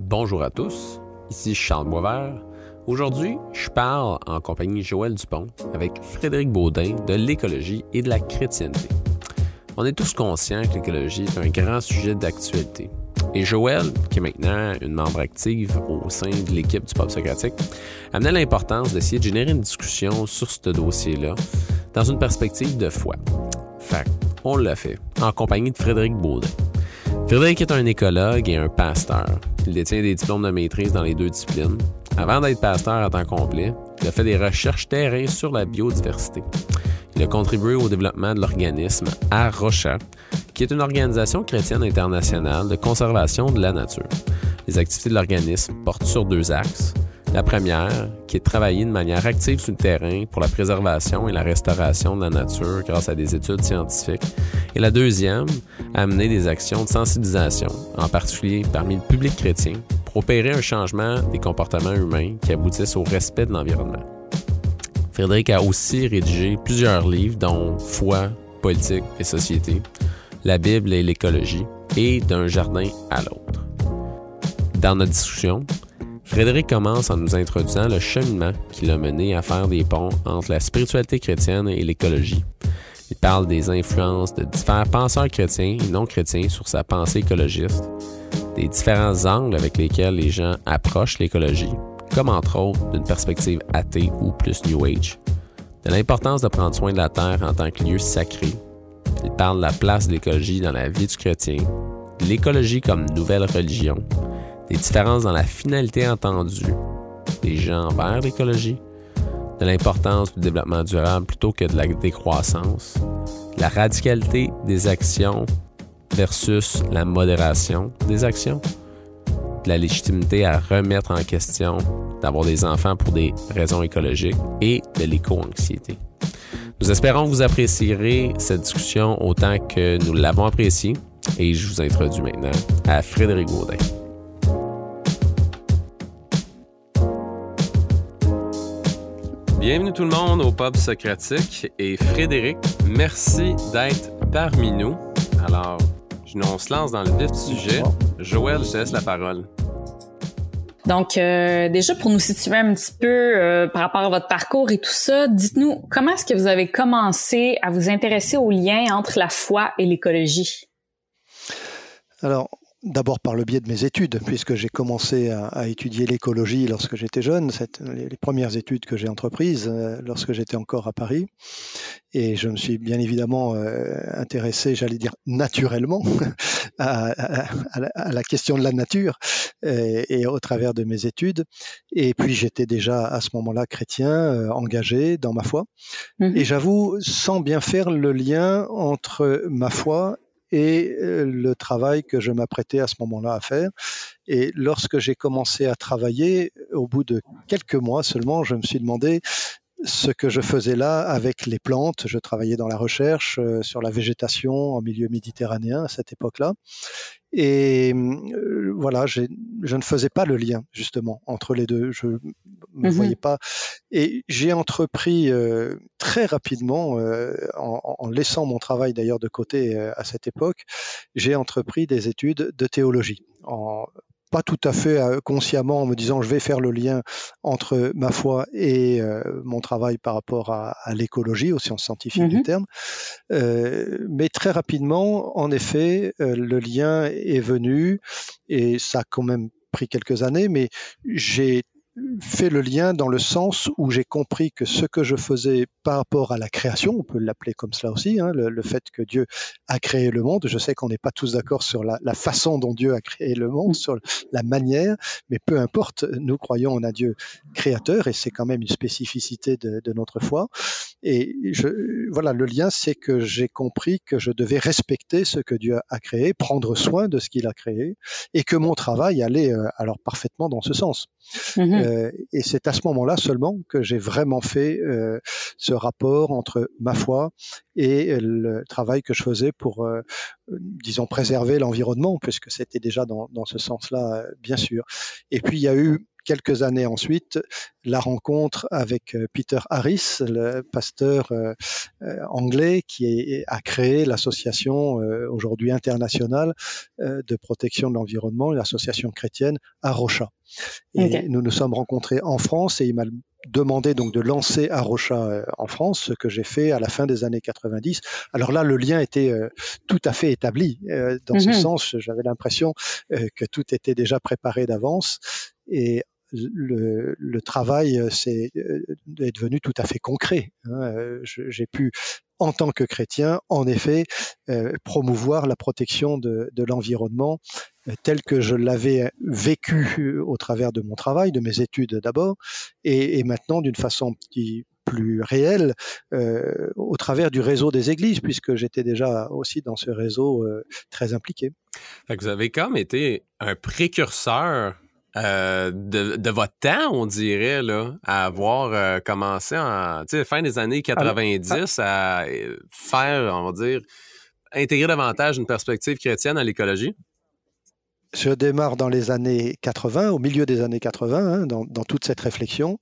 Bonjour à tous, ici Charles Boisvert. Aujourd'hui, je parle en compagnie de Joël Dupont avec Frédéric Baudin de l'écologie et de la chrétienté. On est tous conscients que l'écologie est un grand sujet d'actualité. Et Joël, qui est maintenant une membre active au sein de l'équipe du Pop Socratique, amenait l'importance d'essayer de générer une discussion sur ce dossier-là dans une perspective de foi. Fait on l'a fait, en compagnie de Frédéric Baudin. Frédéric est un écologue et un pasteur. Il détient des diplômes de maîtrise dans les deux disciplines. Avant d'être pasteur à temps complet, il a fait des recherches terrain sur la biodiversité. Il a contribué au développement de l'organisme Arrocha, qui est une organisation chrétienne internationale de conservation de la nature. Les activités de l'organisme portent sur deux axes. La première, qui est de travailler de manière active sur le terrain pour la préservation et la restauration de la nature grâce à des études scientifiques. Et la deuxième, à mener des actions de sensibilisation, en particulier parmi le public chrétien, pour opérer un changement des comportements humains qui aboutissent au respect de l'environnement. Frédéric a aussi rédigé plusieurs livres dont Foi, politique et société, la Bible et l'écologie, et d'un jardin à l'autre. Dans notre discussion, Frédéric commence en nous introduisant le cheminement qui l'a mené à faire des ponts entre la spiritualité chrétienne et l'écologie. Il parle des influences de différents penseurs chrétiens et non chrétiens sur sa pensée écologiste, des différents angles avec lesquels les gens approchent l'écologie, comme entre autres d'une perspective athée ou plus New Age, de l'importance de prendre soin de la terre en tant que lieu sacré. Il parle de la place de l'écologie dans la vie du chrétien, l'écologie comme nouvelle religion, des différences dans la finalité entendue des gens envers l'écologie, de l'importance du développement durable plutôt que de la décroissance, la radicalité des actions versus la modération des actions, de la légitimité à remettre en question d'avoir des enfants pour des raisons écologiques et de l'éco-anxiété. Nous espérons que vous apprécierez cette discussion autant que nous l'avons appréciée et je vous introduis maintenant à Frédéric Gaudin. Bienvenue tout le monde au Pub Socratique et Frédéric, merci d'être parmi nous. Alors, on se lance dans le vif du sujet. Joël, je te laisse la parole. Donc, euh, déjà pour nous situer un petit peu euh, par rapport à votre parcours et tout ça, dites-nous comment est-ce que vous avez commencé à vous intéresser au lien entre la foi et l'écologie? Alors, D'abord par le biais de mes études, puisque j'ai commencé à, étudier l'écologie lorsque j'étais jeune, les, premières études que j'ai entreprises euh, lorsque j'étais encore à Paris. Et je me suis bien évidemment euh, intéressé, j'allais dire naturellement, à, la, question de la nature et, au travers de mes études. Et puis j'étais déjà à ce moment-là chrétien, euh, engagé dans ma foi. Mmh et j'avoue, sans bien faire le lien entre ma foi et euh, le travail que je m'apprêtais à ce moment-là à faire. Et lorsque j'ai commencé à travailler, au bout de quelques mois seulement, je me suis demandé ce que je faisais là avec les plantes. Je travaillais dans la recherche euh, sur la végétation en milieu méditerranéen à cette époque-là. Et euh, voilà, je ne faisais pas le lien justement entre les deux. Je ne me mmh voyais pas. Et j'ai entrepris euh, très rapidement, en, en, laissant mon travail d'ailleurs de côté à cette époque, j'ai entrepris des études de théologie en, pas tout à fait euh, consciemment en me disant je vais faire le lien entre ma foi et euh, mon travail par rapport à, l'écologie, aux sciences scientifiques du mmh terme. Euh, mais très rapidement, en effet, le lien est venu et ça a quand même pris quelques années, mais j'ai fait le lien dans le sens où j'ai compris que ce que je faisais par rapport à la création, on peut l'appeler comme cela aussi, hein, le, fait que Dieu a créé le monde, je sais qu'on n'est pas tous d'accord sur la, façon dont Dieu a créé le monde, sur la manière, mais peu importe, nous croyons en un Dieu créateur et c'est quand même une spécificité de, notre foi. Et je, voilà, le lien, c'est que j'ai compris que je devais respecter ce que Dieu a créé, prendre soin de ce qu'il a créé, et que mon travail allait euh, alors parfaitement dans ce sens. Mmh euh, et c'est à ce moment-là seulement que j'ai vraiment fait euh, ce rapport entre ma foi et le travail que je faisais pour, euh, disons, préserver l'environnement, puisque c'était déjà dans ce sens-là, bien sûr. Et puis il y a eu quelques années ensuite, la rencontre avec Peter Harris, le pasteur anglais qui a créé l'association aujourd'hui internationale de protection de l'environnement, l'association chrétienne Arocha. Et nous nous sommes rencontrés en France et il m'a demandé donc de lancer Arocha euh, en France, ce que j'ai fait à la fin des années 90. Alors là, le lien était euh, tout à fait établi. Euh, dans ce mhm. sens, j'avais l'impression que tout était déjà préparé d'avance. Et le, travail c'est est devenu tout à fait concret. Hein. J'ai pu, en tant que chrétien, en effet, promouvoir la protection de, l'environnement tel que je l'avais vécu au travers de mon travail, de mes études d'abord, et, maintenant d'une façon plus réelle euh, au travers du réseau des églises, puisque j'étais déjà aussi dans ce réseau euh, très impliqué. vous avez quand même été un précurseur euh, de, votre temps, on dirait, là, à avoir commencé en fin des années 90 à faire, on va dire, intégrer davantage une perspective chrétienne à l'écologie? je démarre dans les années 80, au milieu des années 80, hein, dans, toute cette réflexion.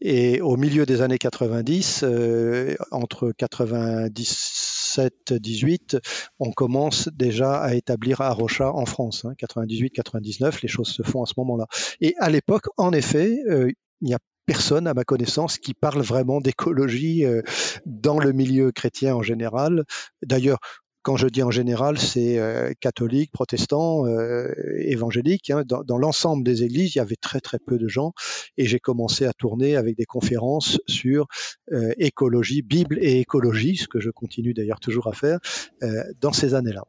Et au milieu des années 90, euh, entre 97 18, on commence déjà à établir Arocha en France. 98-99, hein. les choses se font à ce moment-là. Et à l'époque, en effet, euh, il n'y a personne, à ma connaissance, qui parle vraiment d'écologie euh, dans le milieu chrétien en général. D'ailleurs, quand je dis en général, c'est euh, catholique, protestant, euh, évangélique. Hein. Dans, l'ensemble des églises, il y avait très très peu de gens, et j'ai commencé à tourner avec des conférences sur euh, écologie, Bible et écologie, ce que je continue d'ailleurs toujours à faire dans ces années-là.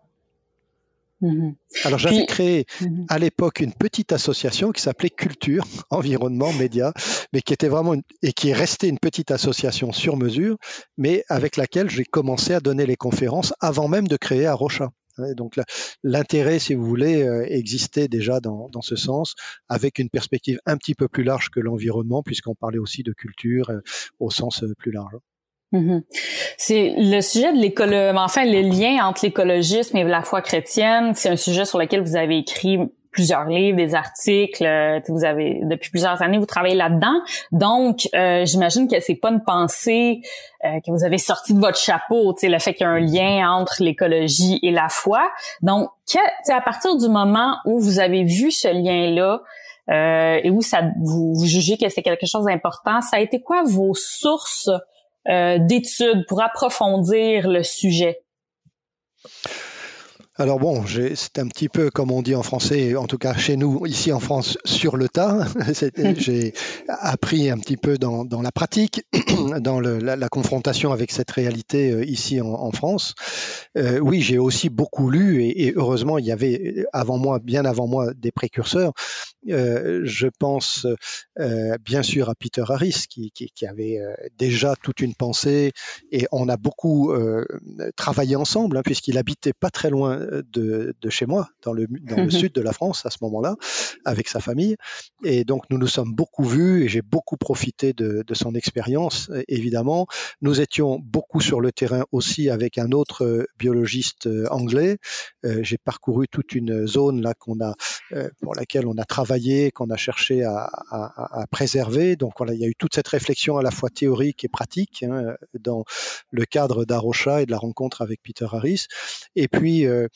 Mhm. Alors j'avais créé mhm. à l'époque une petite association qui s'appelait Culture, Environnement, Média, mais qui était vraiment et qui est restée une petite association sur mesure, mais avec laquelle j'ai commencé à donner les conférences avant même de créer Arocha. Donc l'intérêt, si vous voulez, euh, existait déjà dans, dans, ce sens, avec une perspective un petit peu plus large que l'environnement, puisqu'on parlait aussi de culture euh, au sens euh, plus large. Mhm. C'est le sujet de l'écologie, enfin le lien entre l'écologisme et la foi chrétienne, c'est un sujet sur lequel vous avez écrit plusieurs livres, des articles, euh, vous avez depuis plusieurs années vous travaillez là-dedans. Donc euh, j'imagine que c'est pas une pensée euh, que vous avez sorti de votre chapeau, le fait qu'il y a un lien entre l'écologie et la foi. Donc que, à partir du moment où vous avez vu ce lien-là, et où ça vous, jugez que c'est quelque chose d'important, ça a été quoi vos sources euh, d'études pour approfondir le sujet? Alors bon, c'est un petit peu comme on dit en français, en tout cas chez nous, ici en France, sur le tas. J'ai appris un petit peu dans, la pratique, dans la, confrontation avec cette réalité euh, ici en, France. Euh, oui, j'ai aussi beaucoup lu et, heureusement, il y avait avant moi, bien avant moi, des précurseurs. Euh, je pense bien sûr à Peter Harris qui, avait déjà toute une pensée et on a beaucoup travaillé ensemble hein, puisqu'il habitait pas très loin de, chez moi, dans le, dans le sud de la France à ce moment-là, avec sa famille. Et donc nous nous sommes beaucoup vus et j'ai beaucoup profité de, son expérience, évidemment. Nous étions beaucoup sur le terrain aussi avec un autre euh, biologiste euh, anglais. Euh, j'ai parcouru toute une zone là qu'on a, pour laquelle on a travaillé, qu'on a cherché à, préserver. Donc voilà, il y a eu toute cette réflexion à la fois théorique et pratique hein, dans le cadre d'Arocha et de la rencontre avec Peter Harris. Et puis, euh,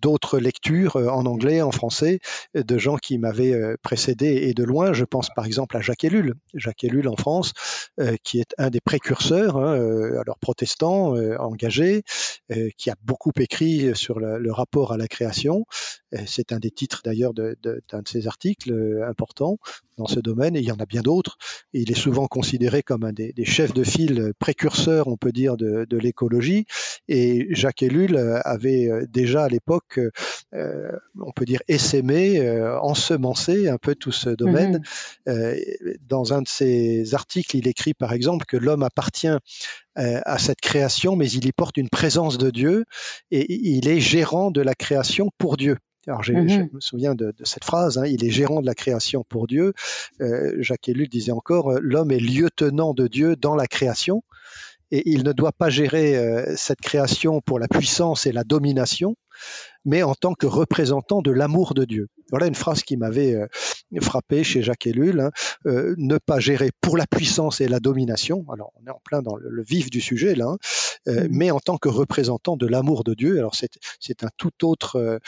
d'autres lectures euh, en anglais, en français, de gens qui m'avaient euh, précédé et de loin. Je pense par exemple à Jacques Ellul, Jacques Ellul en France, qui est un des précurseurs, hein, alors protestant, engagé, qui a beaucoup écrit sur le, rapport à la création. C'est un des titres d'ailleurs d'un de, de, ses articles importants dans ce domaine, et il y en a bien d'autres. Il est souvent considéré comme un des, chefs de file précurseurs, on peut dire, de, de l'écologie. Et Jacques Ellul avait déjà à l'époque, euh, on peut dire, essaimé, euh, ensemencé un peu tout ce domaine. Mhm. Euh, dans un de ses articles, il écrit par exemple que l'homme appartient à cette création, mais il y porte une présence de Dieu et il est gérant de la création pour Dieu. Alors, je mhm. me souviens de, cette phrase, hein, il est gérant de la création pour Dieu. Jacques Ellul disait encore, l'homme est lieutenant de Dieu dans la création et il ne doit pas gérer euh, cette création pour la puissance et la domination, mais en tant que représentant de l'amour de Dieu. Voilà une phrase qui m'avait euh, frappé chez Jacques Ellul, hein, ne pas gérer pour la puissance et la domination. Alors on est en plein dans le, vif du sujet là, hein, mmh. mais en tant que représentant de l'amour de Dieu. Alors c'est un tout autre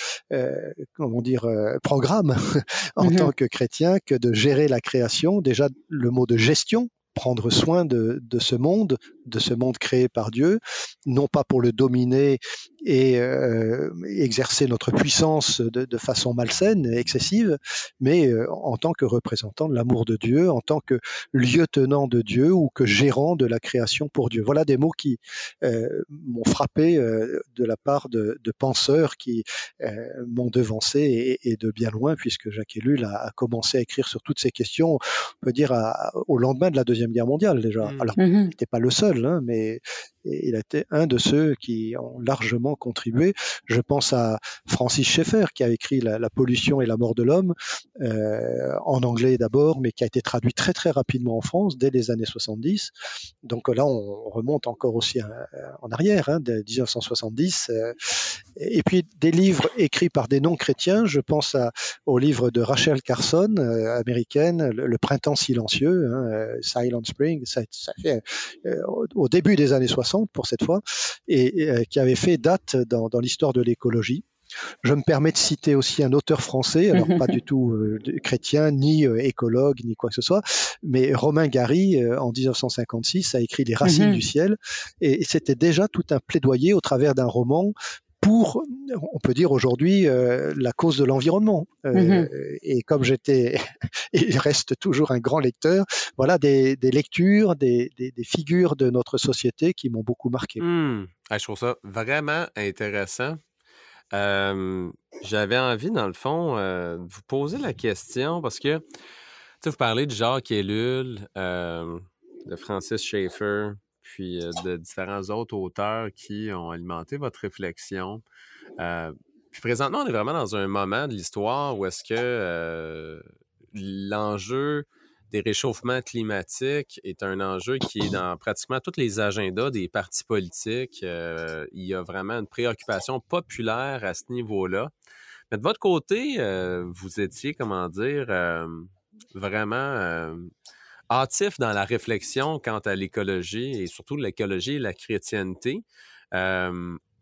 comment dire programme en mmh tant que chrétien que de gérer la création. Déjà le mot de gestion prendre soin de, de, ce monde, de ce monde créé par Dieu, non pas pour le dominer et euh, exercer notre puissance de, de, façon malsaine et excessive, mais euh, en tant que représentant de l'amour de Dieu, en tant que lieutenant de Dieu ou que gérant de la création pour Dieu. Voilà des mots qui euh, m'ont frappé euh, de la part de, de penseurs qui euh, m'ont devancé et, et, de bien loin, puisque Jacques Ellul a, a, commencé à écrire sur toutes ces questions, on peut dire à, au lendemain de la Deuxième Guerre mondiale déjà. Mmh. Alors, mmh. il n'était pas le seul, hein, mais il a été un de ceux qui ont largement contribué. Je pense à Francis Schaeffer qui a écrit La, pollution et la mort de l'homme euh, en anglais d'abord, mais qui a été traduit très très rapidement en France dès les années 70. Donc là, on remonte encore aussi en arrière, hein, de 1970. Euh, et puis des livres écrits par des non-chrétiens. Je pense au livre de Rachel Carson, euh, américaine, le, Printemps silencieux, hein, euh, Silent Spring. Ça, fait euh, au début des années 60 pour cette fois, et, euh, qui avait fait date dans, l'histoire de l'écologie. Je me permets de citer aussi un auteur français, alors pas du tout euh, chrétien, ni euh, écologue, ni quoi que ce soit, mais Romain Gary, en 1956, a écrit Les Racines mhm. du ciel, et c'était déjà tout un plaidoyer au travers d'un roman pour, on peut dire aujourd'hui, euh, la cause de l'environnement. Euh, mm-hmm. Et comme j'étais, et reste toujours un grand lecteur, voilà des, des lectures, des, des, des, figures de notre société qui m'ont beaucoup marqué. Mmh. je trouve ça vraiment intéressant. Euh, J'avais envie, dans le fond, euh, de vous poser la question parce que vous parlez de Jacques Ellul, de Francis Schaeffer, puis de différents autres auteurs qui ont alimenté votre réflexion. Euh, puis présentement, on est vraiment dans un moment de l'histoire où est-ce que l'enjeu des réchauffements climatiques est un enjeu qui est dans pratiquement tous les agendas des partis politiques. il y a vraiment une préoccupation populaire à ce niveau-là. Mais de votre côté, vous étiez, comment dire, vraiment hâtif dans la réflexion quant à l'écologie et surtout l'écologie et la chrétienté.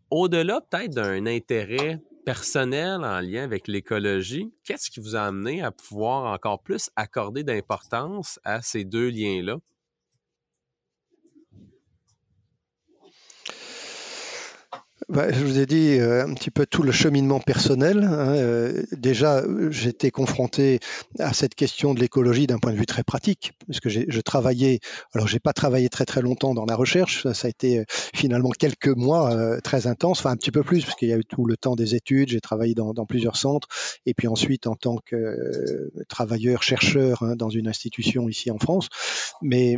Au-delà peut-être d'un intérêt personnel en lien avec l'écologie, qu'est-ce qui vous a amené à pouvoir encore plus accorder d'importance à ces deux liens-là? Bah, je vous ai dit euh, un petit peu tout le cheminement personnel. Hein, euh, déjà, j'étais confronté à cette question de l'écologie d'un point de vue très pratique, puisque je travaillais. Alors, j'ai pas travaillé très très longtemps dans la recherche. Ça, a été euh, finalement quelques mois très intenses, enfin un petit peu plus, parce qu'il y a eu tout le temps des études. J'ai travaillé dans, dans, plusieurs centres, et puis ensuite en tant que travailleur chercheur hein, dans une institution ici en France. Mais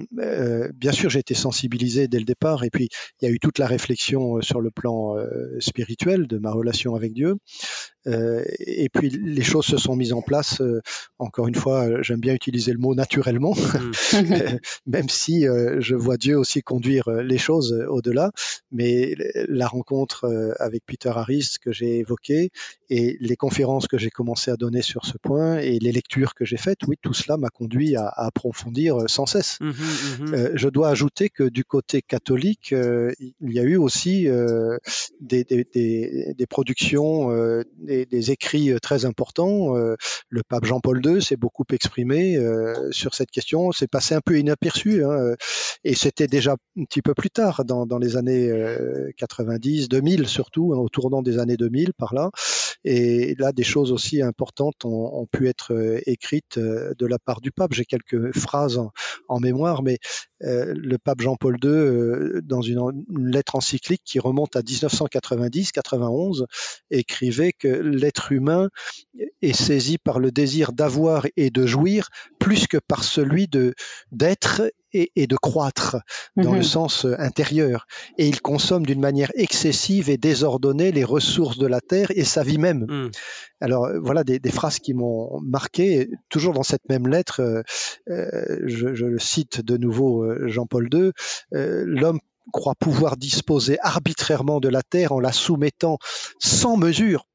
bien sûr, j'ai été sensibilisé dès le départ, et puis il y a eu toute la réflexion sur le plan euh, spirituel de ma relation avec Dieu. Euh, et puis les choses se sont mises en place. Euh, encore une fois, j'aime bien utiliser le mot naturellement, mm. même si je vois Dieu aussi conduire les choses au-delà. Mais la rencontre avec Peter Harris que j'ai évoquée et les conférences que j'ai commencé à donner sur ce point et les lectures que j'ai faites, oui, tout cela m'a conduit à, à, approfondir sans cesse. Mm-hmm, mm-hmm. je dois ajouter que du côté catholique, il y a eu aussi des, productions, euh, des, écrits euh, très importants. Euh, le pape Jean-Paul II s'est beaucoup exprimé sur cette question. C'est passé un peu inaperçu, hein, et c'était déjà un petit peu plus tard, dans, les années 90, 2000 surtout, hein, au tournant des années 2000 par là. Et là, des choses aussi importantes ont, ont pu être écrites de la part du pape. J'ai quelques phrases en, en mémoire, mais euh, le pape Jean-Paul II, euh, dans une, lettre encyclique qui remonte à 1990-91, écrivait que l'être humain est saisi par le désir d'avoir et de jouir plus que par celui d'être et, et, de croître dans mmh. le sens euh, intérieur. Et il consomme d'une manière excessive et désordonnée les ressources de la terre et sa vie même. Mmh. Alors voilà des, des phrases qui m'ont marqué. Toujours dans cette même lettre, euh, je, je, le cite de nouveau Jean-Paul II, euh, l'homme croit pouvoir disposer arbitrairement de la terre en la soumettant sans mesure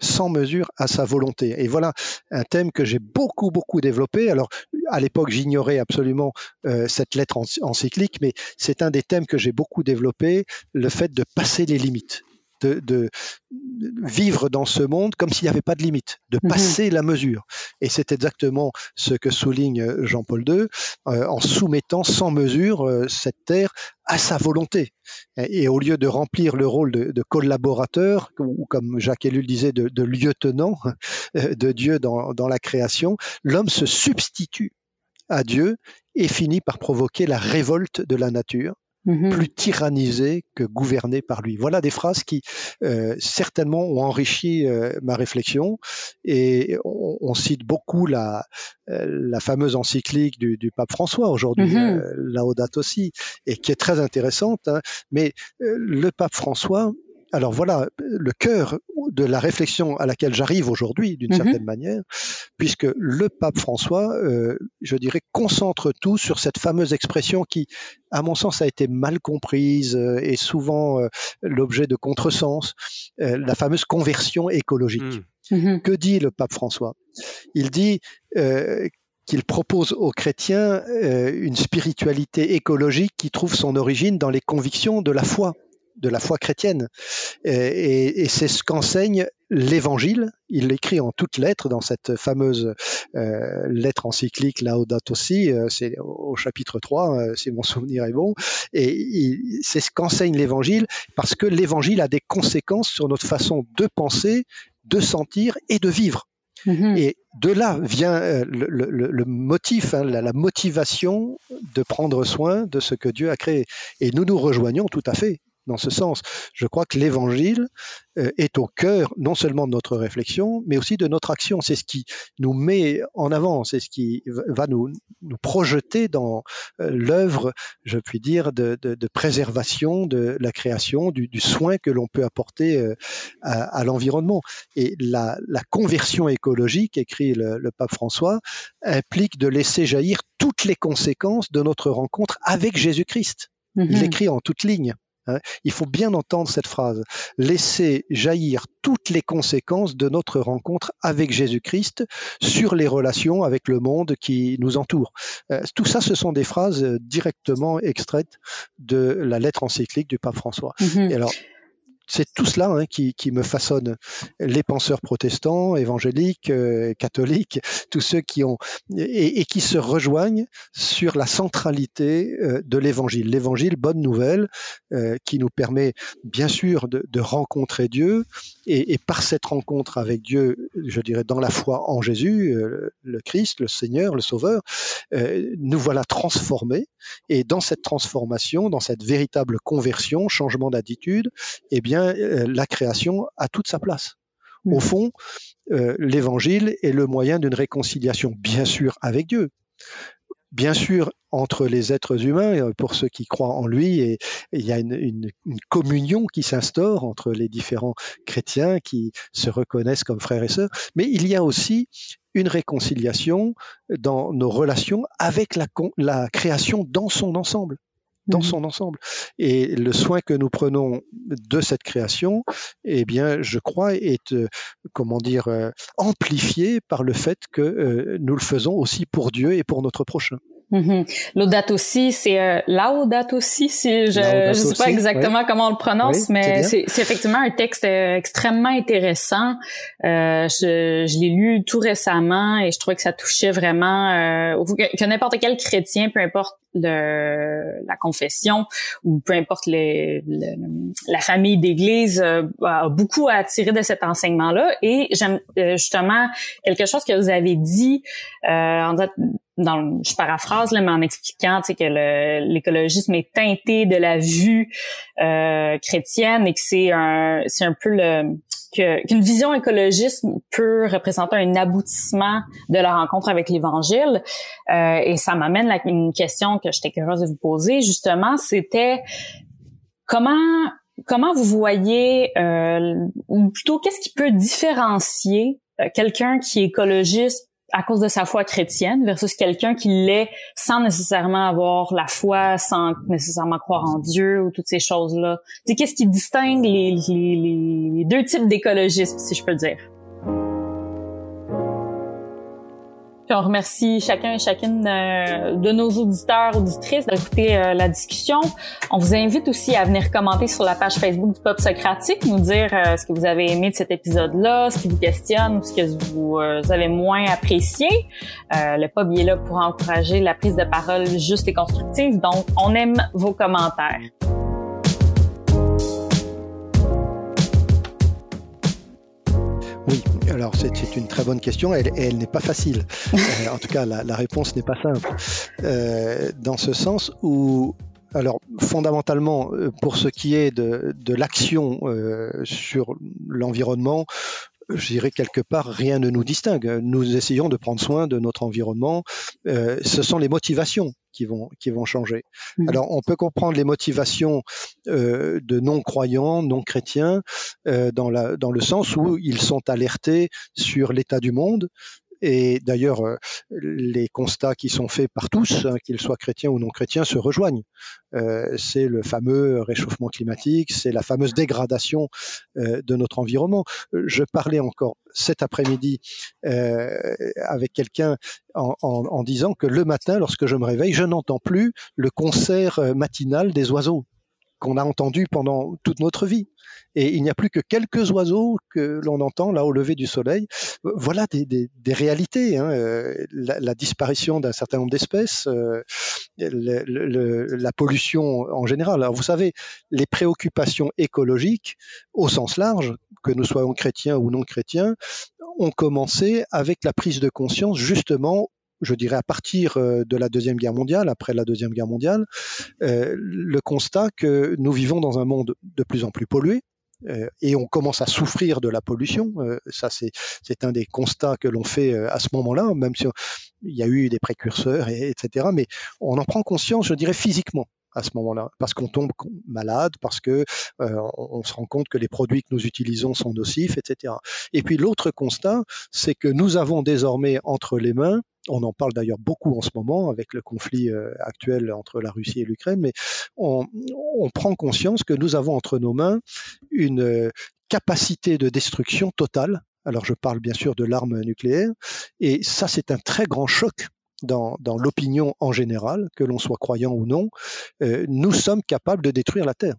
sans mesure à sa volonté. Et voilà un thème que j'ai beaucoup, beaucoup développé. Alors, à l'époque, j'ignorais absolument euh, cette lettre encyclique, mais c'est un des thèmes que j'ai beaucoup développé, le fait de passer les limites de, vivre dans ce monde comme s'il n'y avait pas de limite, de mhm. passer la mesure. Et c'est exactement ce que souligne Jean-Paul II euh, en soumettant sans mesure euh, cette terre à sa volonté. Et, au lieu de remplir le rôle de, collaborateur, ou comme Jacques Ellul disait, de, lieutenant euh, de Dieu dans, dans la création, l'homme se substitue à Dieu et finit par provoquer la révolte de la nature Mhm. plus tyrannisé que gouverné par lui. Voilà des phrases qui euh, certainement ont enrichi euh, ma réflexion et on, cite beaucoup la, euh, la fameuse encyclique du, du pape François aujourd'hui, mm Laudato aussi, et qui est très intéressante. Hein. Mais le pape François, alors voilà le cœur de la réflexion à laquelle j'arrive aujourd'hui, d'une mhm. certaine manière, puisque le pape François, euh, je dirais, concentre tout sur cette fameuse expression qui, à mon sens, a été mal comprise euh, et souvent euh, l'objet de contresens, la fameuse conversion écologique. Hmm. Mhm. Que dit le pape François? Il dit qu'il propose aux chrétiens une spiritualité écologique qui trouve son origine dans les convictions de la foi de la foi chrétienne. Et, c'est ce qu'enseigne l'Évangile. Il l'écrit en toutes lettres dans cette fameuse euh, lettre encyclique Laudato Si, euh, c'est au chapitre 3, euh, si mon souvenir est bon. Et c'est ce qu'enseigne l'Évangile parce que l'Évangile a des conséquences sur notre façon de penser, de sentir et de vivre. Mm-hmm. Et de là vient le, motif, hein, la, motivation de prendre soin de ce que Dieu a créé. Et nous nous rejoignons tout à fait dans ce sens. Je crois que l'évangile euh, est au cœur non seulement de notre réflexion, mais aussi de notre action. C'est ce qui nous met en avant, c'est ce qui va nous, nous projeter dans euh, l'œuvre, je puis dire, de, préservation de la création, du, soin que l'on peut apporter euh, à, l'environnement. Et la, conversion écologique, écrit le, le pape François, implique de laisser jaillir toutes les conséquences de notre rencontre avec Jésus-Christ. Il mm-hmm. écrit en toutes lignes. Hein, il faut bien entendre cette phrase. Laisser jaillir toutes les conséquences de notre rencontre avec Jésus-Christ sur les relations avec le monde qui nous entoure. Euh, tout ça, ce sont des phrases directement extraites de la lettre encyclique du pape François. Mm-hmm. alors, c'est tout cela hein, qui, me façonne. Les penseurs protestants, évangéliques, euh, catholiques, tous ceux qui ont et, qui se rejoignent sur la centralité euh, de l'évangile. L'évangile, bonne nouvelle, euh, qui nous permet bien sûr de, rencontrer Dieu et, par cette rencontre avec Dieu, je dirais dans la foi en Jésus, le Christ, le Seigneur, le Sauveur, nous voilà transformés. Et dans cette transformation, dans cette véritable conversion, changement d'attitude, eh bien euh, la création a toute sa place. Au mm. fond, euh, l'évangile est le moyen d'une réconciliation, bien sûr, avec Dieu, bien sûr entre les êtres humains, euh, pour ceux qui croient en lui, et il y a une, communion qui s'instaure entre les différents chrétiens qui se reconnaissent comme frères et sœurs, mais il y a aussi une réconciliation dans nos relations avec la création dans son ensemble dans mmh son ensemble. Et le soin que nous prenons de cette création, eh bien, je crois, est, euh, comment dire, euh, amplifié par le fait que euh, nous le faisons aussi pour Dieu et pour notre prochain. Mm L'audate aussi, c'est euh, l'audate aussi, si je ne sais pas exactement comment on le prononce, mais c'est effectivement un texte euh, extrêmement intéressant. Euh, je, je l'ai lu tout récemment et je trouvais que ça touchait vraiment euh, que, n'importe quel chrétien, peu importe le, la confession ou peu importe les, la famille d'église, euh, a beaucoup à tirer de cet enseignement-là. Et j'aime justement quelque chose que vous avez dit en disant dans je paraphrase là, mais en expliquant que l'écologisme est teinté de la vue euh, chrétienne et que c'est un c'est un peu le qu'une vision écologiste peut représenter un aboutissement de la rencontre avec l'Évangile. Euh, et ça m'amène à une question que j'étais curieuse de vous poser. Justement, c'était comment comment vous voyez, euh, ou plutôt qu'est-ce qui peut différencier euh, quelqu'un qui est écologiste à cause de sa foi chrétienne versus quelqu'un qui l'est sans nécessairement avoir la foi, sans nécessairement croire en Dieu ou toutes ces choses-là. Qu'est-ce qui distingue les, deux types d'écologisme, si je peux dire? On remercie chacun et chacune euh, de nos auditeurs, auditrices d'écouter euh, la discussion. On vous invite aussi à venir commenter sur la page Facebook du Pop Socratique, nous dire euh, ce que vous avez aimé de cet épisode-là, ce qui vous questionne ou ce que vous, avez moins apprécié. le Pop est là pour encourager la prise de parole juste et constructive. Donc, on aime vos commentaires. Oui, alors c'est une très bonne question et elle, n'est pas facile. Euh, en tout cas, la, réponse n'est pas simple. Euh, dans ce sens où alors fondamentalement, euh, pour ce qui est de, l'action sur l'environnement, je dirais quelque part, rien ne nous distingue. Nous essayons de prendre soin de notre environnement. ce sont les motivations qui vont, qui vont changer. Mmh. Alors, on peut comprendre les motivations euh, de non-croyants, non-chrétiens, euh, dans, la, dans le sens où ils sont alertés sur l'état du monde, et d'ailleurs, euh, les constats qui sont faits par tous, hein, qu'ils soient chrétiens ou non chrétiens, se rejoignent. Euh, c'est le fameux réchauffement climatique, c'est la fameuse dégradation euh, de notre environnement. Je parlais encore cet après-midi avec quelqu'un en, en disant que le matin, lorsque je me réveille, je n'entends plus le concert matinal des oiseaux qu'on a entendu pendant toute notre vie et il n'y a plus que quelques oiseaux que l'on entend là au lever du soleil. Voilà des, réalités. Hein. Euh, la, disparition d'un certain nombre d'espèces, euh, la pollution en général. Alors vous savez, les préoccupations écologiques au sens large, que nous soyons chrétiens ou non chrétiens, ont commencé avec la prise de conscience justement je dirais à partir euh, de la Deuxième Guerre mondiale, après la Deuxième Guerre mondiale, euh, le constat que nous vivons dans un monde de plus en plus pollué, euh, et on commence à souffrir de la pollution. Ça, c'est un des constats que l'on fait à ce moment-là, même si il y a eu des précurseurs, et, etc. Mais on en prend conscience, je dirais, physiquement à ce moment-là, parce qu'on tombe malade, parce que on, se rend compte que les produits que nous utilisons sont nocifs, etc. Et puis l'autre constat, c'est que nous avons désormais entre les mains on en parle d'ailleurs beaucoup en ce moment avec le conflit euh, actuel entre la Russie et l'Ukraine, mais on, prend conscience que nous avons entre nos mains une euh, capacité de destruction totale. Alors je parle bien sûr de l'arme nucléaire, et ça c'est un très grand choc dans, l'opinion en général, que l'on soit croyant ou non. Euh, nous sommes capables de détruire la Terre.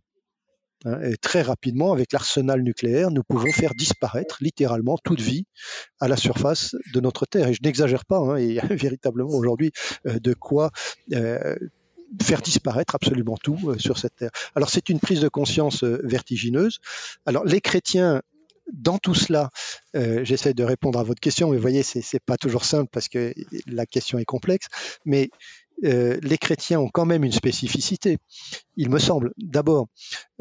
Hein, très rapidement, avec l'arsenal nucléaire, nous pouvons faire disparaître littéralement toute vie à la surface de notre Terre. Et je n'exagère pas, hein, il y a véritablement aujourd'hui euh, de quoi euh, faire disparaître absolument tout euh, sur cette Terre. Alors c'est une prise de conscience vertigineuse. Alors les chrétiens dans tout cela, j'essaie de répondre à votre question, mais vous voyez, c'est pas toujours simple parce que la question est complexe. Mais euh, les chrétiens ont quand même une spécificité, il me semble. D'abord,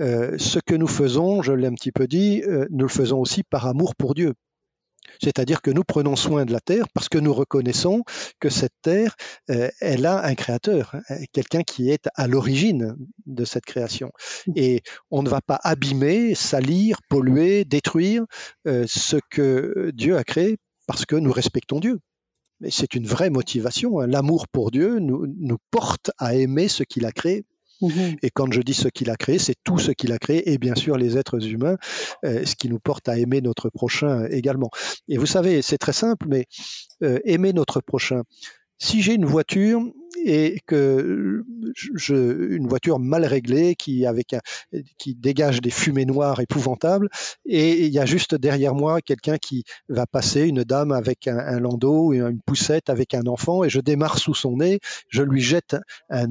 euh, ce que nous faisons, je l'ai un petit peu dit, euh, nous le faisons aussi par amour pour Dieu. C'est-à-dire que nous prenons soin de la terre parce que nous reconnaissons que cette terre, elle a un créateur, quelqu'un qui est à l'origine de cette création. Et on ne va pas abîmer, salir, polluer, détruire ce que Dieu a créé parce que nous respectons Dieu mais c'est une vraie motivation. Hein. L'amour pour Dieu nous, nous, porte à aimer ce qu'il a créé. Mhm. Et quand je dis ce qu'il a créé, c'est tout ce qu'il a créé et bien sûr les êtres humains, euh, ce qui nous porte à aimer notre prochain également. Et vous savez, c'est très simple, mais euh, aimer notre prochain. Si j'ai une voiture, et que je, une voiture mal réglée qui avec un, qui dégage des fumées noires épouvantables et il y a juste derrière moi quelqu'un qui va passer une dame avec un, landau et une poussette avec un enfant et je démarre sous son nez je lui jette un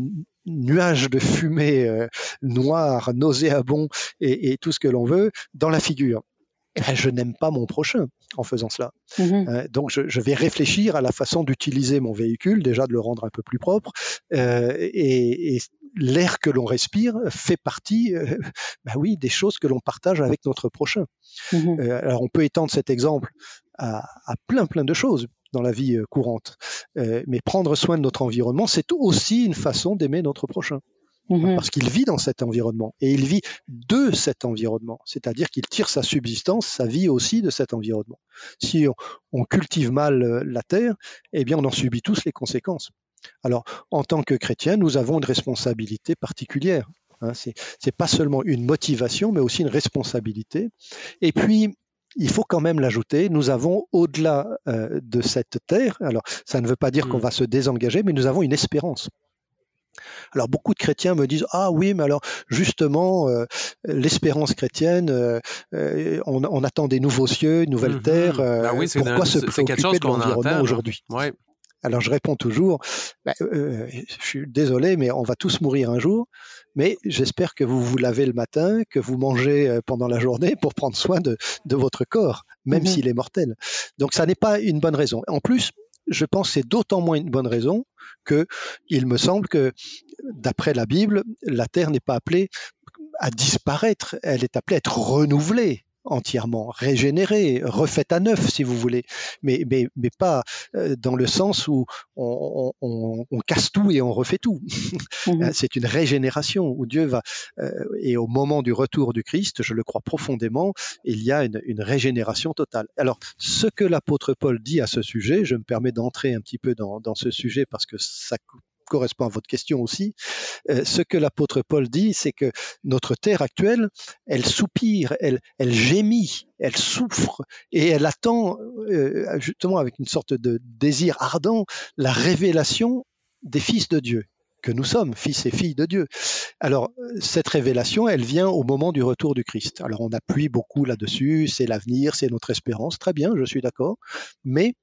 nuage de fumée euh, noire nauséabond et, tout ce que l'on veut dans la figure je n'aime pas mon prochain en faisant cela. Mhm. Euh, donc je, vais réfléchir à la façon d'utiliser mon véhicule, déjà de le rendre un peu plus propre, euh, et, l'air que l'on respire fait partie, euh, bah oui, des choses que l'on partage avec notre prochain. Mhm. alors on peut étendre cet exemple à, à, plein plein de choses dans la vie courante, mais prendre soin de notre environnement, c'est aussi une façon d'aimer notre prochain. Mhm. parce qu'il vit dans cet environnement et il vit de cet environnement, c'est-à-dire qu'il tire sa subsistance, sa vie aussi de cet environnement. Si on, cultive mal euh, la terre, eh bien on en subit tous les conséquences. Alors, en tant que chrétien, nous avons une responsabilité particulière. Hein, c'est pas seulement une motivation, mais aussi une responsabilité. Et puis, il faut quand même l'ajouter, nous avons au-delà euh, de cette terre, alors ça ne veut pas dire qu'on mm. va se désengager, mais nous avons une espérance. Alors beaucoup de chrétiens me disent ah oui mais alors justement euh, l'espérance chrétienne euh, on, attend des nouveaux cieux, une nouvelle mm-hmm. terre. Ben oui, pourquoi se préoccuper de l'environnement aujourd'hui? Alors je réponds toujours ben, je suis désolé mais on va tous mourir un jour mais j'espère que vous vous lavez le matin, que vous mangez euh, pendant la journée pour prendre soin de, votre corps, même mhm. s'il est mortel. Donc ça n'est pas une bonne raison. En plus, je pense que c'est d'autant moins une bonne raison que il me semble que, d'après la Bible, la Terre n'est pas appelée à disparaître, elle est appelée à être renouvelée entièrement régénérée, refaite à neuf, si vous voulez, mais, mais, mais pas euh, dans le sens où on, on, on, casse tout et on refait tout. Mhm. Euh, c'est une régénération où Dieu va, euh, et au moment du retour du Christ, je le crois profondément, il y a une, une régénération totale. Alors, ce que l'apôtre Paul dit à ce sujet, je me permets d'entrer un petit peu dans, dans ce sujet parce que ça correspond à votre question aussi, euh, ce que l'apôtre Paul dit, c'est que notre terre actuelle, elle soupire, elle, gémit, elle souffre et elle attend euh, justement avec une sorte de désir ardent la révélation des fils de Dieu que nous sommes, fils et filles de Dieu. Alors, cette révélation, elle vient au moment du retour du Christ. Alors, on appuie beaucoup là-dessus, c'est l'avenir, c'est notre espérance, très bien, je suis d'accord, mais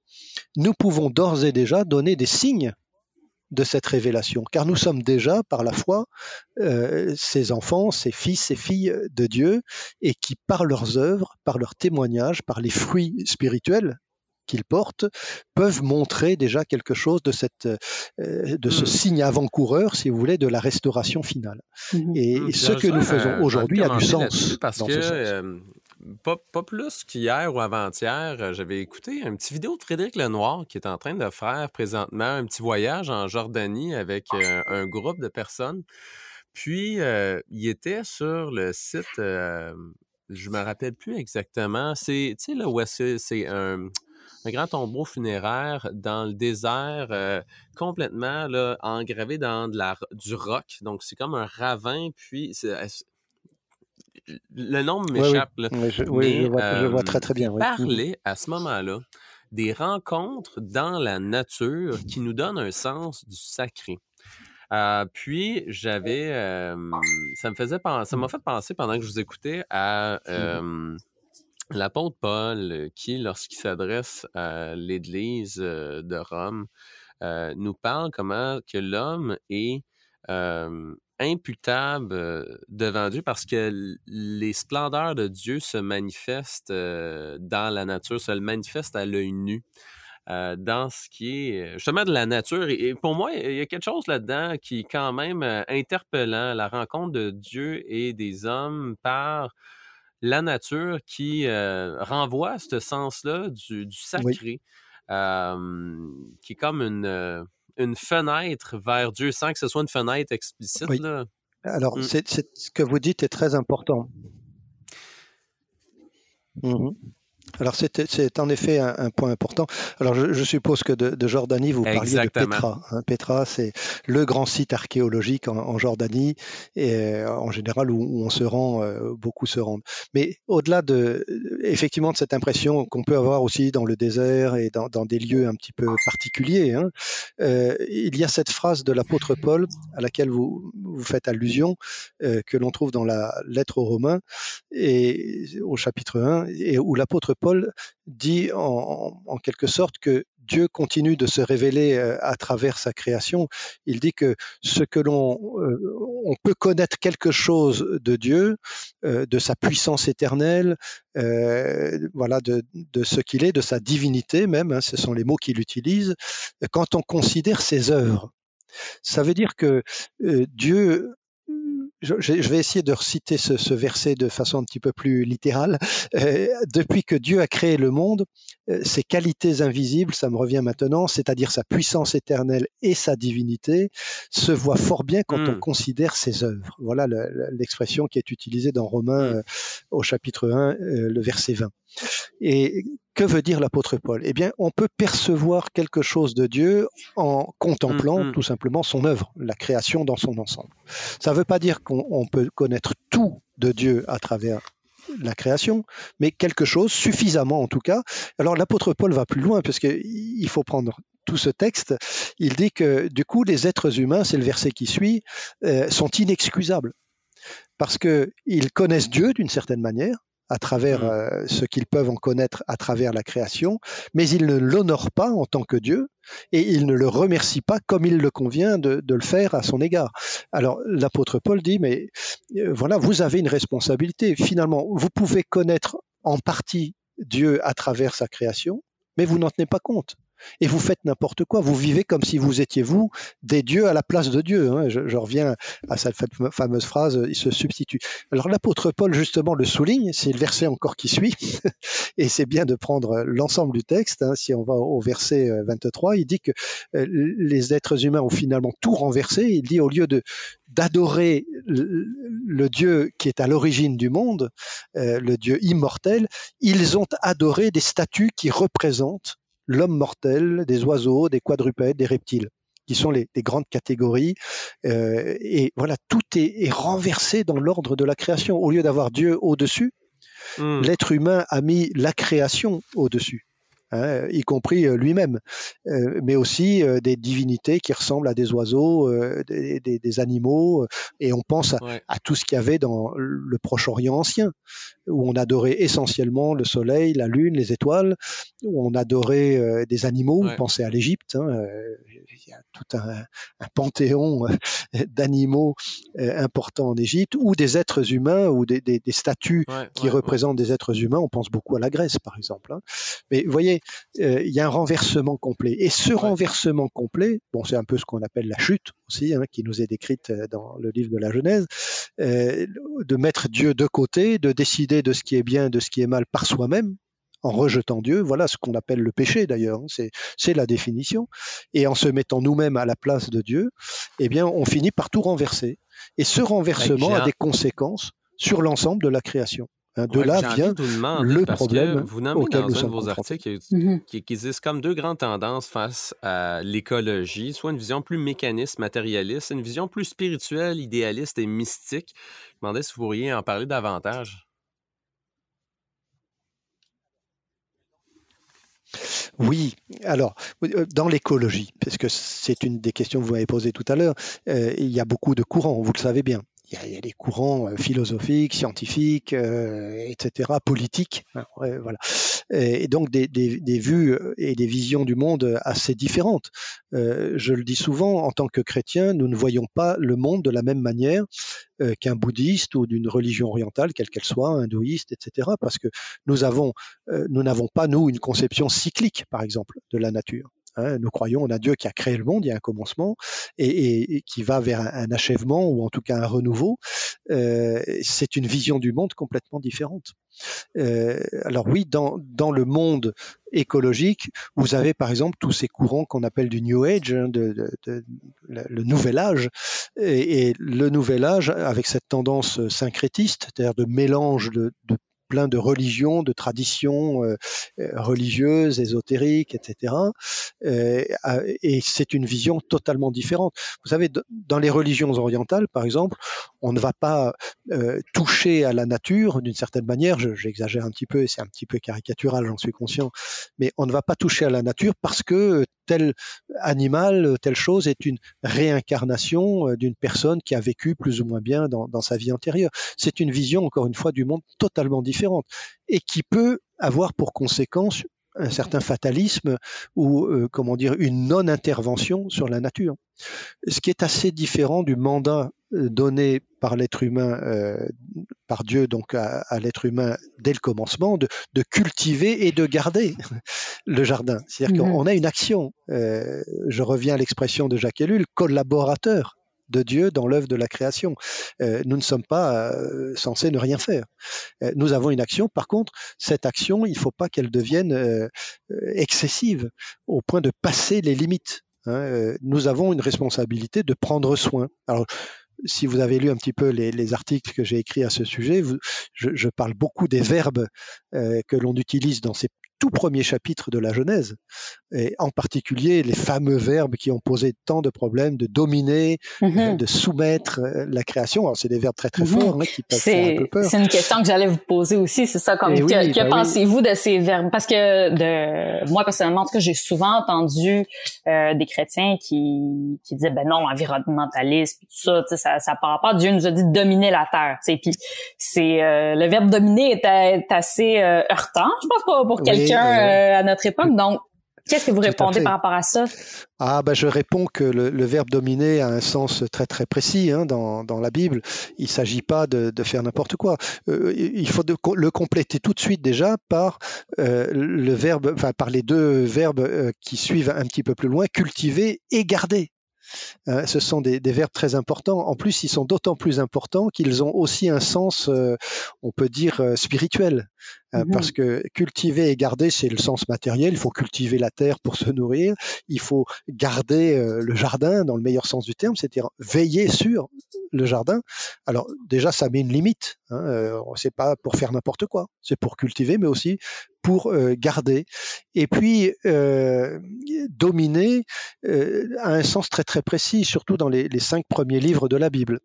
nous pouvons d'ores et déjà donner des signes de cette révélation, car nous sommes déjà, par la foi, euh, ces enfants, ces fils, ces filles de Dieu, et qui, par leurs œuvres, par leurs témoignages, par les fruits spirituels qu'ils portent, peuvent montrer déjà quelque chose de, cette, euh, de ce hmm. signe avant-coureur, si vous voulez, de la restauration finale. Hmm. Et, hmm. ce que nous faisons aujourd'hui a du sens. Parce que euh, pas, plus qu'hier ou avant-hier, euh, j'avais écouté une petite vidéo de Frédéric Lenoir qui est en train de faire présentement un petit voyage en Jordanie avec euh, un groupe de personnes. Puis, euh, il était sur le site, je me rappelle plus exactement, c'est, tu sais, c'est un, grand tombeau funéraire dans le désert, complètement là, engravé dans de du roc. Donc, c'est comme un ravin, puis le nom m'échappe. Oui, je, vois, très très bien. Parler à ce moment-là des rencontres dans la nature qui nous donnent un sens du sacré. Euh, puis j'avais, ça me faisait penser, ça m'a fait penser pendant que je vous écoutais à euh, l'apôtre Paul qui, lorsqu'il s'adresse à l'Église de Rome, nous parle comment que l'homme est imputable devant Dieu parce que les splendeurs de Dieu se manifestent dans la nature, se manifestent à l'œil nu. dans ce qui est justement de la nature. Et, pour moi, il y a quelque chose là-dedans qui est quand même interpellant, la rencontre de Dieu et des hommes par la nature qui renvoie à ce sens-là du, sacré, qui est comme une une fenêtre vers Dieu sans que ce soit une fenêtre explicite. Là? Alors, mmh. c'est, ce que vous dites est très important. Mmh alors c'est en effet un, point important. Alors je, suppose que de, Jordanie, vous parliez de Petra. Hein. Petra, c'est le grand site archéologique en, Jordanie et euh, en général où, on se rend, euh, beaucoup se rendent. Mais au-delà de effectivement de cette impression qu'on peut avoir aussi dans le désert et dans, des lieux un petit peu particuliers, hein, euh, il y a cette phrase de l'apôtre Paul à laquelle vous, vous faites allusion, que l'on trouve dans la lettre aux Romains et au chapitre 1, et où l'apôtre Paul dit en, quelque sorte que Dieu continue de se révéler euh, à travers sa création. Il dit que ce que l'on euh, on peut connaître quelque chose de Dieu, euh, de sa puissance éternelle, voilà, de, ce qu'il est, de sa divinité même. Hein, ce sont les mots qu'il utilise quand on considère ses œuvres. Ça veut dire que Dieu je, vais essayer de reciter ce, verset de façon un petit peu plus littérale. Euh, depuis que Dieu a créé le monde, euh, ses qualités invisibles, ça me revient maintenant, c'est-à-dire sa puissance éternelle et sa divinité, se voient fort bien quand on hmm. considère ses œuvres. Voilà l'expression qui est utilisée dans Romains hmm. euh, au chapitre 1, le verset 20. Et que veut dire l'apôtre Paul? Eh bien, on peut percevoir quelque chose de Dieu en contemplant mm, mm. tout simplement son œuvre, la création dans son ensemble. Ça ne veut pas dire qu'on peut connaître tout de Dieu à travers la création, mais quelque chose, suffisamment en tout cas. Alors l'apôtre Paul va plus loin, parce qu'il faut prendre tout ce texte. Il dit que du coup, les êtres humains, c'est le verset qui suit, euh, sont inexcusables, parce qu'ils connaissent Dieu d'une certaine manière, à travers mmh. euh, ce qu'ils peuvent en connaître à travers la création, mais ils ne l'honorent pas en tant que Dieu et ils ne le remercient pas comme il le convient de, le faire à son égard. Alors l'apôtre Paul dit, mais euh, voilà, vous avez une responsabilité. Finalement, vous pouvez connaître en partie Dieu à travers sa création, mais vous n'en tenez pas compte et vous faites n'importe quoi. Vous vivez comme si vous étiez vous des dieux à la place de Dieu. Hein. Je, reviens à cette fameuse phrase, il se substitue. Alors l'apôtre Paul justement le souligne, c'est le verset encore qui suit, et c'est bien de prendre l'ensemble du texte. Hein. Si on va au verset 23, euh, il dit que euh, les êtres humains ont finalement tout renversé. Il dit au lieu de d'adorer le, Dieu qui est à l'origine du monde, euh, le Dieu immortel, ils ont adoré des statues qui représentent l'homme mortel, des oiseaux, des quadrupèdes, des reptiles qui sont les, grandes catégories. Euh, et voilà, tout est, renversé dans l'ordre de la création. Au lieu d'avoir Dieu au-dessus, hmm. l'être humain a mis la création au-dessus. Hein, y compris euh, lui-même, euh, mais aussi euh, des divinités qui ressemblent à des oiseaux, des, animaux, et on pense à, tout ce qu'il y avait dans le Proche-Orient ancien, où on adorait essentiellement le soleil, la lune, les étoiles, où on adorait des animaux, on pensait à l'Égypte, hein, il y a tout un, panthéon d'animaux importants en Égypte, ou des êtres humains, ou des, statues qui représentent des êtres humains, on pense beaucoup à la Grèce par exemple. Hein. Mais vous voyez, euh, il y a un renversement complet. Et ce renversement complet, bon, c'est un peu ce qu'on appelle la chute aussi, hein, qui nous est décrite euh, dans le livre de la Genèse, euh, de mettre Dieu de côté, de décider de ce qui est bien, de ce qui est mal par soi-même, en rejetant Dieu. Voilà ce qu'on appelle le péché d'ailleurs, hein. c'est la définition. Et en se mettant nous-mêmes à la place de Dieu, eh bien, on finit par tout renverser. Et ce renversement a des conséquences sur l'ensemble de la création. Hein, de là vient le problème. vous nommez dans un de vos articles mm-hmm. qu'il existe comme deux grandes tendances face à l'écologie, soit une vision plus mécaniste, matérialiste, une vision plus spirituelle, idéaliste et mystique. Je me demandais si vous pourriez en parler davantage. Oui, alors euh, dans l'écologie, parce que c'est une des questions que vous m'avez posées tout à l'heure, euh, il y a beaucoup de courants, vous le savez bien il y, a, des courants euh, philosophiques, scientifiques, euh, etc., politiques, hein, voilà, et, donc des, vues euh, et des visions du monde assez différentes. je le dis souvent, en tant que chrétien, nous ne voyons pas le monde de la même manière qu'un bouddhiste ou d'une religion orientale, quelle qu'elle soit, hindouiste, etc., parce que nous avons, nous n'avons pas nous une conception cyclique, par exemple, de la nature. Hein, nous croyons en un Dieu qui a créé le monde, il y a un commencement, et, qui va vers un, achèvement ou en tout cas un renouveau. Euh, c'est une vision du monde complètement différente. Euh, alors oui, dans, le monde écologique, vous avez par exemple tous ces courants qu'on appelle du New Age, hein, le nouvel âge, et, le nouvel âge avec cette tendance syncrétiste, c'est-à-dire de mélange de plein de religions, de traditions euh, euh, religieuses, ésotériques, etc. Euh, et c'est une vision totalement différente. Vous savez, dans les religions orientales, par exemple, on ne va pas toucher à la nature d'une certaine manière. J'exagère un petit peu et c'est un petit peu caricatural, j'en suis conscient. Mais on ne va pas toucher à la nature parce que tel animal, telle chose est une réincarnation d'une personne qui a vécu plus ou moins bien dans, dans sa vie antérieure. C'est une vision, encore une fois, du monde totalement différente et qui peut avoir pour conséquence un certain fatalisme ou euh, comment dire une non-intervention sur la nature. Ce qui est assez différent du mandat euh, donné par l'être humain, euh, par Dieu donc à, l'être humain dès le commencement, de, cultiver et de garder le jardin. C'est-à-dire mmh qu'on a une action. je reviens à l'expression de Jacques Ellul, collaborateur de Dieu dans l'œuvre de la création. Euh, nous ne sommes pas euh, censés ne rien faire. Euh, nous avons une action. Par contre, cette action, il ne faut pas qu'elle devienne excessive au point de passer les limites. Hein. nous avons une responsabilité de prendre soin. Alors, si vous avez lu un petit peu les, articles que j'ai écrits à ce sujet, je, je, parle beaucoup des verbes que l'on utilise dans ces tout premiers chapitres de la Genèse, et en particulier les fameux verbes qui ont posé tant de problèmes de dominer, mhm. de soumettre euh, la création. Alors c'est des verbes très très mhm. forts hein, qui peuvent faire un peu peur. C'est une question que j'allais vous poser aussi, c'est ça. Comme eh que, que bah pensez-vous de ces verbes? Parce que de moi personnellement, en tout cas, j'ai souvent entendu euh, des chrétiens qui qui disaient ben non, environnementaliste, tout ça, ça, ça part pas. Dieu nous a dit de dominer la terre. Puis c'est euh, le verbe dominer est, assez euh, heurtant, je pense, pour, pour quelqu'un à notre époque. Donc Qu'est-ce que vous répondez par rapport à ça? Ah ben je réponds que le, verbe dominer a un sens très très précis hein, dans, dans, la Bible. Il ne s'agit pas de, de faire n'importe quoi. Euh, il faut de, le compléter tout de suite déjà par euh, le verbe, enfin par les deux verbes euh, qui suivent un petit peu plus loin, cultiver et garder. Ce sont des, verbes très importants. En plus, ils sont d'autant plus importants qu'ils ont aussi un sens, euh, on peut dire, euh, spirituel. Hein, mmh parce que cultiver et garder, c'est le sens matériel. Il faut cultiver la terre pour se nourrir. Il faut garder euh, le jardin dans le meilleur sens du terme, c'est-à-dire veiller sur le jardin. Alors déjà, ça met une limite. Hein, c'est pas pour faire n'importe quoi. C'est pour cultiver, mais aussi pour garder. Et puis, dominer a un sens très très précis, surtout dans les, cinq premiers livres de la Bible.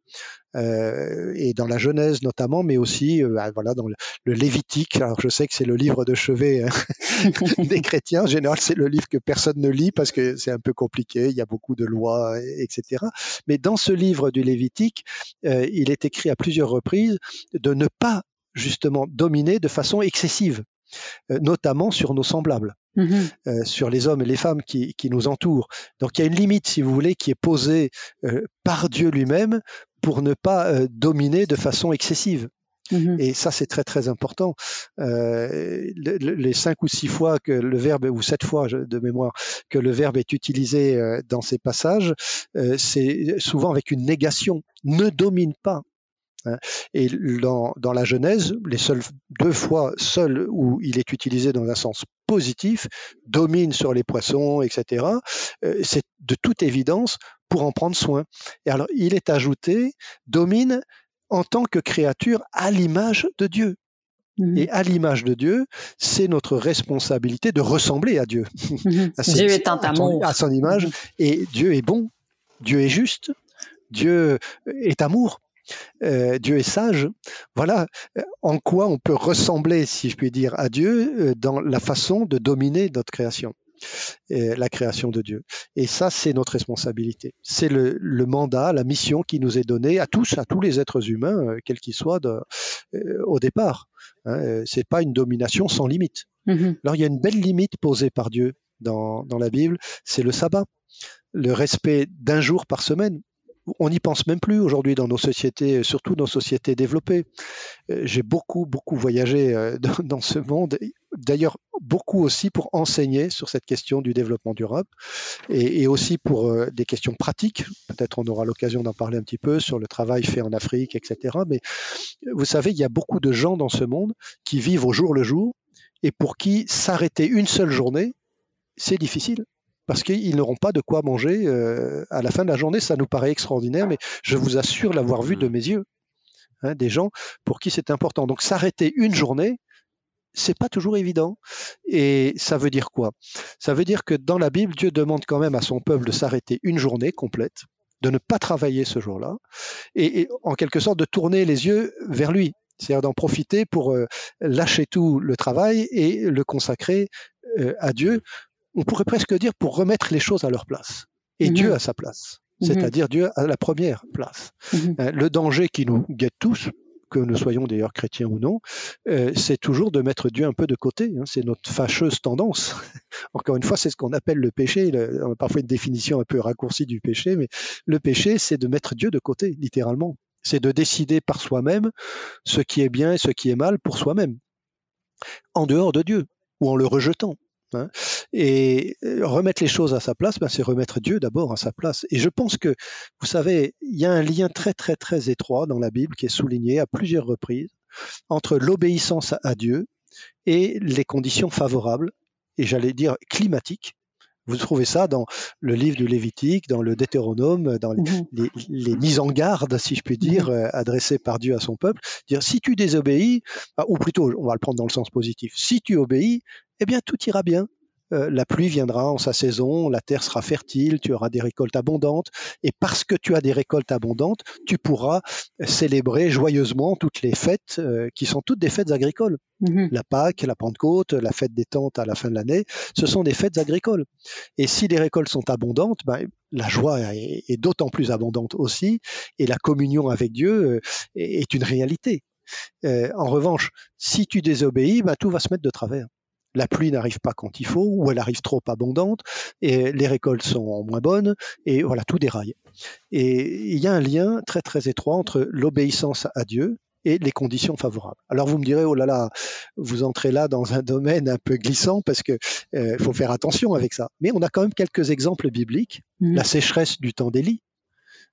Et dans la Genèse notamment, mais aussi bah, voilà dans le, Lévitique. Alors je sais que c'est le livre de chevet hein, des chrétiens. En général, c'est le livre que personne ne lit parce que c'est un peu compliqué. Il y a beaucoup de lois, etc. Mais dans ce livre du Lévitique, il est écrit à plusieurs reprises de ne pas justement dominer de façon excessive. Euh, notamment sur nos semblables. Mm-hmm. Euh, sur les hommes et les femmes qui, nous entourent. Donc il y a une limite, si vous voulez, qui est posée euh, par Dieu lui-même pour ne pas dominer de façon excessive. Mm-hmm. Et ça, c'est très très important. les cinq ou six fois que le verbe, ou sept fois de mémoire, que le verbe est utilisé dans ces passages, c'est souvent avec une négation. Ne domine pas. Hein. Et dans, dans, la Genèse, les seules deux fois seules où il est utilisé dans un sens positif, domine sur les poissons, etc., euh, c'est de toute évidence pour en prendre soin. Et alors, il est ajouté, domine en tant que créature à l'image de Dieu. Mmh. Et à l'image de Dieu, c'est notre responsabilité de ressembler à Dieu. Mmh. Dieu est un amour. À son image. Mmh. Et Dieu est bon, Dieu est juste, Dieu est amour. Euh, Dieu est sage. Voilà euh, en quoi on peut ressembler, si je puis dire, à Dieu euh, dans la façon de dominer notre création. la création de Dieu. Et ça, c'est notre responsabilité. C'est le, mandat, la mission qui nous est donnée à tous, à tous les êtres humains, quels qu'ils soient, au départ. Hein, c'est pas une domination sans limite. Mm-hmm. Alors, il y a une belle limite posée par Dieu dans la Bible, c'est le sabbat le respect d'un jour par semaine on n'y pense même plus aujourd'hui dans nos sociétés, surtout dans nos sociétés développées. Euh, j'ai beaucoup, beaucoup voyagé euh, dans, ce monde, d'ailleurs beaucoup aussi pour enseigner sur cette question du développement durable et, aussi pour euh, des questions pratiques. Peut-être on aura l'occasion d'en parler un petit peu sur le travail fait en Afrique, etc. Mais vous savez, il y a beaucoup de gens dans ce monde qui vivent au jour le jour et pour qui s'arrêter une seule journée, c'est difficile parce qu'ils n'auront pas de quoi manger euh, à la fin de la journée. Ça nous paraît extraordinaire, mais je vous assure l'avoir vu de mes yeux. Hein, des gens pour qui c'est important. Donc s'arrêter une journée, c'est pas toujours évident. Et ça veut dire quoi? Ça veut dire que dans la Bible, Dieu demande quand même à son peuple de s'arrêter une journée complète, de ne pas travailler ce jour-là, et, en quelque sorte de tourner les yeux vers lui. C'est-à-dire d'en profiter pour euh, lâcher tout le travail et le consacrer euh, à Dieu on pourrait presque dire pour remettre les choses à leur place et mhm. Dieu à sa place, mhm. c'est-à-dire Dieu à la première place. Mhm. Euh, le danger qui nous guette tous, que nous soyons d'ailleurs chrétiens ou non, euh, c'est toujours de mettre Dieu un peu de côté. Hein. c'est notre fâcheuse tendance. Encore une fois, c'est ce qu'on appelle le péché. on a parfois une définition un peu raccourcie du péché, mais le péché, c'est de mettre Dieu de côté, littéralement. C'est de décider par soi-même ce qui est bien et ce qui est mal pour soi-même, en dehors de Dieu ou en le rejetant. Hein. Et euh, remettre les choses à sa place, ben, c'est remettre Dieu d'abord à sa place. Et je pense que, vous savez, il y a un lien très très très étroit dans la Bible qui est souligné à plusieurs reprises entre l'obéissance à Dieu et les conditions favorables, et j'allais dire climatiques, Vous trouvez ça dans le livre du Lévitique, dans le Deutéronome, dans les, mhm. mises en garde, si je puis dire, mhm. euh, adressées par Dieu à son peuple. Dire si tu désobéis, ah, ou plutôt, on va le prendre dans le sens positif, si tu obéis, eh bien tout ira bien. Euh, la pluie viendra en sa saison, la terre sera fertile, tu auras des récoltes abondantes, et parce que tu as des récoltes abondantes, tu pourras célébrer joyeusement toutes les fêtes euh, qui sont toutes des fêtes agricoles. Mhm. La Pâque, la Pentecôte, la fête des tentes à la fin de l'année, ce sont des fêtes agricoles. Et si les récoltes sont abondantes, ben, la joie est, d'autant plus abondante aussi, et la communion avec Dieu euh, est une réalité. en revanche, si tu désobéis, ben, tout va se mettre de travers la pluie n'arrive pas quand il faut, ou elle arrive trop abondante, et les récoltes sont moins bonnes, et voilà, tout déraille. Et il y a un lien très très étroit entre l'obéissance à Dieu et les conditions favorables. Alors vous me direz, oh là là, vous entrez là dans un domaine un peu glissant parce que euh, faut faire attention avec ça. Mais on a quand même quelques exemples bibliques. Mmh. La sécheresse du temps d'Élie,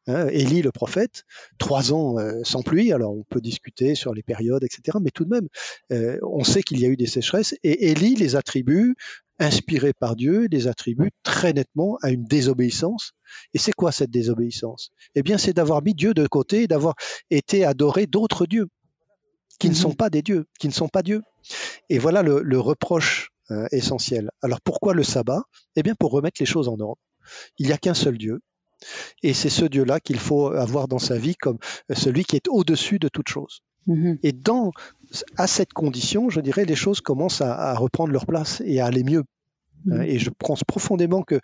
Hein, Élie le prophète, trois ans euh, sans pluie, alors on peut discuter sur les périodes, etc. Mais tout de même, euh, on sait qu'il y a eu des sécheresses et Élie les attribue, inspiré par Dieu, les attribue très nettement à une désobéissance. Et c'est quoi cette désobéissance? Eh bien, c'est d'avoir mis Dieu de côté, d'avoir été adoré d'autres dieux qui ne sont mhm. pas des dieux, qui ne sont pas Dieu. Et voilà le, reproche euh, essentiel. Alors pourquoi le sabbat? Eh bien, pour remettre les choses en ordre. Il n'y a qu'un seul Dieu, et c'est ce Dieu-là qu'il faut avoir dans sa vie comme celui qui est au-dessus de toute chose. Mm-hmm. Et dans, à cette condition, je dirais, les choses commencent à, reprendre leur place et à aller mieux. Mm-hmm. Et je pense profondément que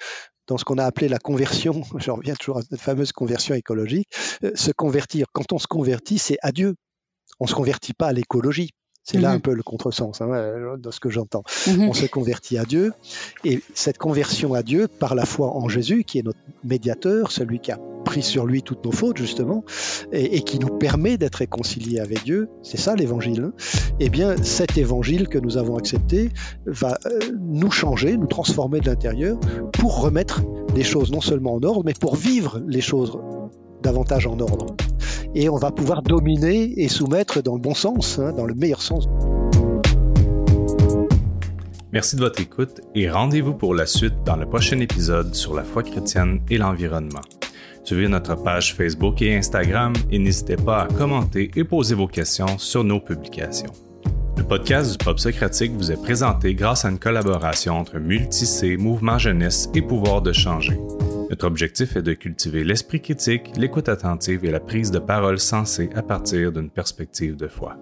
dans ce qu'on a appelé la conversion, je reviens toujours à cette fameuse conversion écologique, euh, se convertir, quand on se convertit, c'est à Dieu. On ne se convertit pas à l'écologie. C'est là mhm. un peu le contresens hein, ce que j'entends. Mhm. On se convertit à Dieu et cette conversion à Dieu par la foi en Jésus, qui est notre médiateur, celui qui a pris sur lui toutes nos fautes justement et, qui nous permet d'être réconciliés avec Dieu, c'est ça l'évangile. Hein. eh bien, cet évangile que nous avons accepté va euh, nous changer, nous transformer de l'intérieur pour remettre les choses non seulement en ordre, mais pour vivre les choses davantage en ordre et on va pouvoir dominer et soumettre dans le bon sens, hein, dans le meilleur sens. Merci de votre écoute et rendez-vous pour la suite dans le prochain épisode sur la foi chrétienne et l'environnement. Suivez notre page Facebook et Instagram et n'hésitez pas à commenter et poser vos questions sur nos publications. Le podcast du Pop Socratique vous est présenté grâce à une collaboration entre Multicé, Mouvement Jeunesse et Pouvoir de changer. Notre objectif est de cultiver l'esprit critique, l'écoute attentive et la prise de parole sensée à partir d'une perspective de foi.